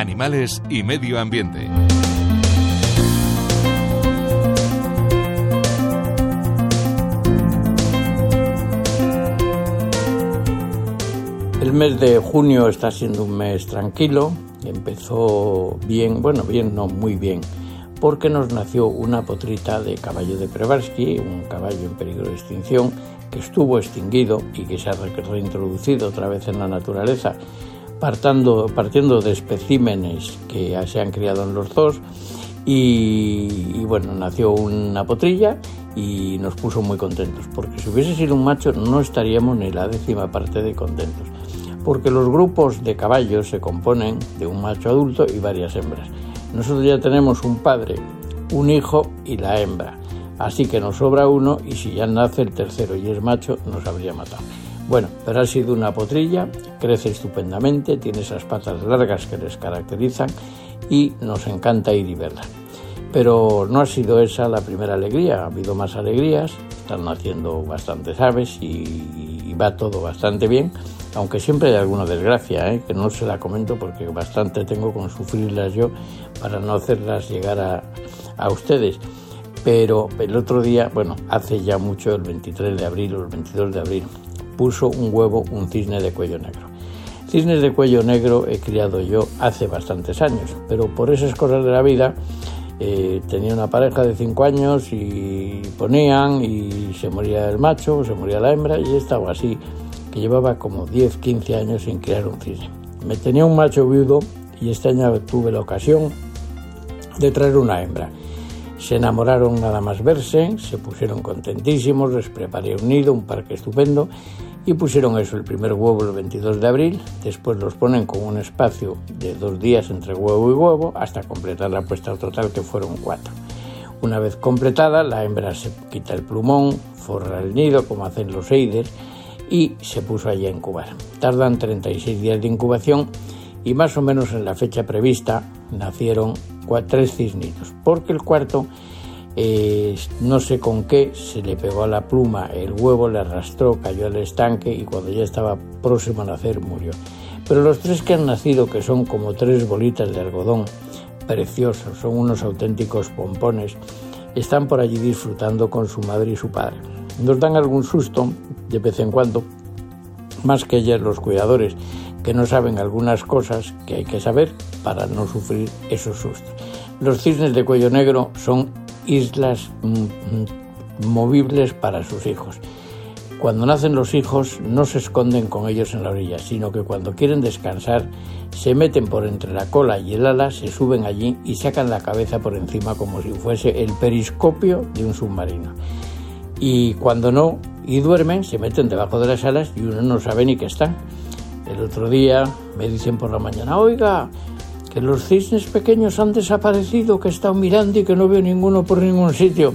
animales y medio ambiente. El mes de junio está siendo un mes tranquilo, empezó bien, bueno, bien, no muy bien, porque nos nació una potrita de caballo de Prevarsky, un caballo en peligro de extinción, que estuvo extinguido y que se ha reintroducido otra vez en la naturaleza, partiendo, partiendo de especímenes que se han criado en los dos. Y, bueno, nació una potrilla y nos puso muy contentos, porque si hubiese sido un macho no estaríamos ni la décima parte de contentos, porque los grupos de caballos se componen de un macho adulto y varias hembras. Nosotros ya tenemos un padre, un hijo y la hembra. Así que nos sobra uno y si ya nace el tercero y es macho, nos habría matado. Bueno, pero ha sido una potrilla, crece estupendamente, tiene esas patas largas que les caracterizan y nos encanta ir y verla. Pero no ha sido esa la primera alegría, ha habido más alegrías, están naciendo bastantes aves y, va todo bastante bien, aunque siempre hay alguna desgracia, ¿eh? que no se la comento porque bastante tengo con sufrirlas yo para no hacerlas llegar a, a ustedes pero el otro día, bueno, hace ya mucho, el 23 de abril o el 22 de abril, puso un huevo un cisne de cuello negro. Cisnes de cuello negro he criado yo hace bastantes años, pero por esas cosas de la vida eh, tenía una pareja de 5 años y ponían y se moría el macho, se moría la hembra y estaba así, que llevaba como 10, 15 años sin criar un cisne. Me tenía un macho viudo y este año tuve la ocasión de traer una hembra se enamoraron nada más verse, se pusieron contentísimos, les preparé un nido, un parque estupendo y pusieron eso el primer huevo el 22 de abril, después los ponen con un espacio de dos días entre huevo y huevo hasta completar la puesta total que fueron cuatro. Una vez completada, la hembra se quita el plumón, forra el nido como hacen los eides y se puso allí a incubar. Tardan 36 días de incubación y más o menos en la fecha prevista nacieron tres cisnitos, porque el cuarto, eh, no sé con qué, se le pegó a la pluma, el huevo le arrastró, cayó al estanque y cuando ya estaba próximo a nacer murió. Pero los tres que han nacido, que son como tres bolitas de algodón, preciosos, son unos auténticos pompones, están por allí disfrutando con su madre y su padre. Nos dan algún susto de vez en cuando, más que ellas los cuidadores, que no saben algunas cosas que hay que saber para no sufrir esos sustos. Los cisnes de cuello negro son islas mm, mm, movibles para sus hijos. Cuando nacen los hijos no se esconden con ellos en la orilla, sino que cuando quieren descansar se meten por entre la cola y el ala, se suben allí y sacan la cabeza por encima como si fuese el periscopio de un submarino. Y cuando no, y duermen, se meten debajo de las alas y uno no sabe ni que están. El otro día me dicen por la mañana, oiga, que los cisnes pequeños han desaparecido, que he estado mirando y que no veo ninguno por ningún sitio.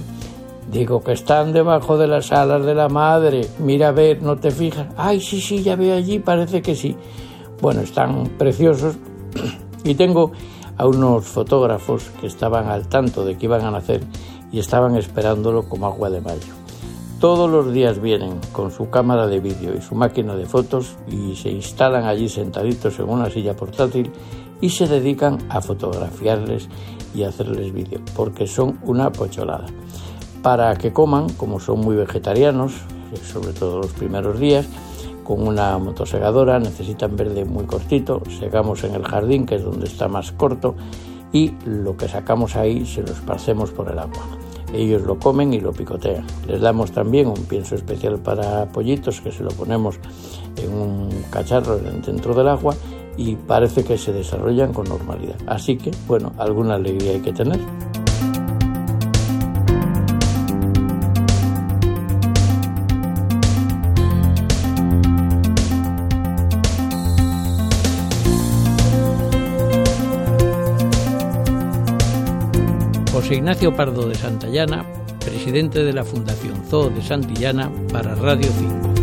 Digo que están debajo de las alas de la madre. Mira a ver, no te fijas. Ay, sí, sí, ya veo allí, parece que sí. Bueno, están preciosos. y tengo a unos fotógrafos que estaban al tanto de que iban a nacer y estaban esperándolo como agua de mayo. Todos los días vienen con su cámara de vídeo y su máquina de fotos y se instalan allí sentaditos en una silla portátil y se dedican a fotografiarles y hacerles vídeo, porque son una pocholada. Para que coman, como son muy vegetarianos, sobre todo los primeros días, con una motosegadora necesitan verde muy cortito, segamos en el jardín, que es donde está más corto, y lo que sacamos ahí se lo esparcemos por el agua. Ellos lo comen y lo picotean. Les damos también un pienso especial para pollitos que se lo ponemos en un cacharro dentro del agua y parece que se desarrollan con normalidad. Así que, bueno, alguna alegría hay que tener. José Ignacio Pardo de Santillana, presidente de la Fundación Zoo de Santillana para Radio 5.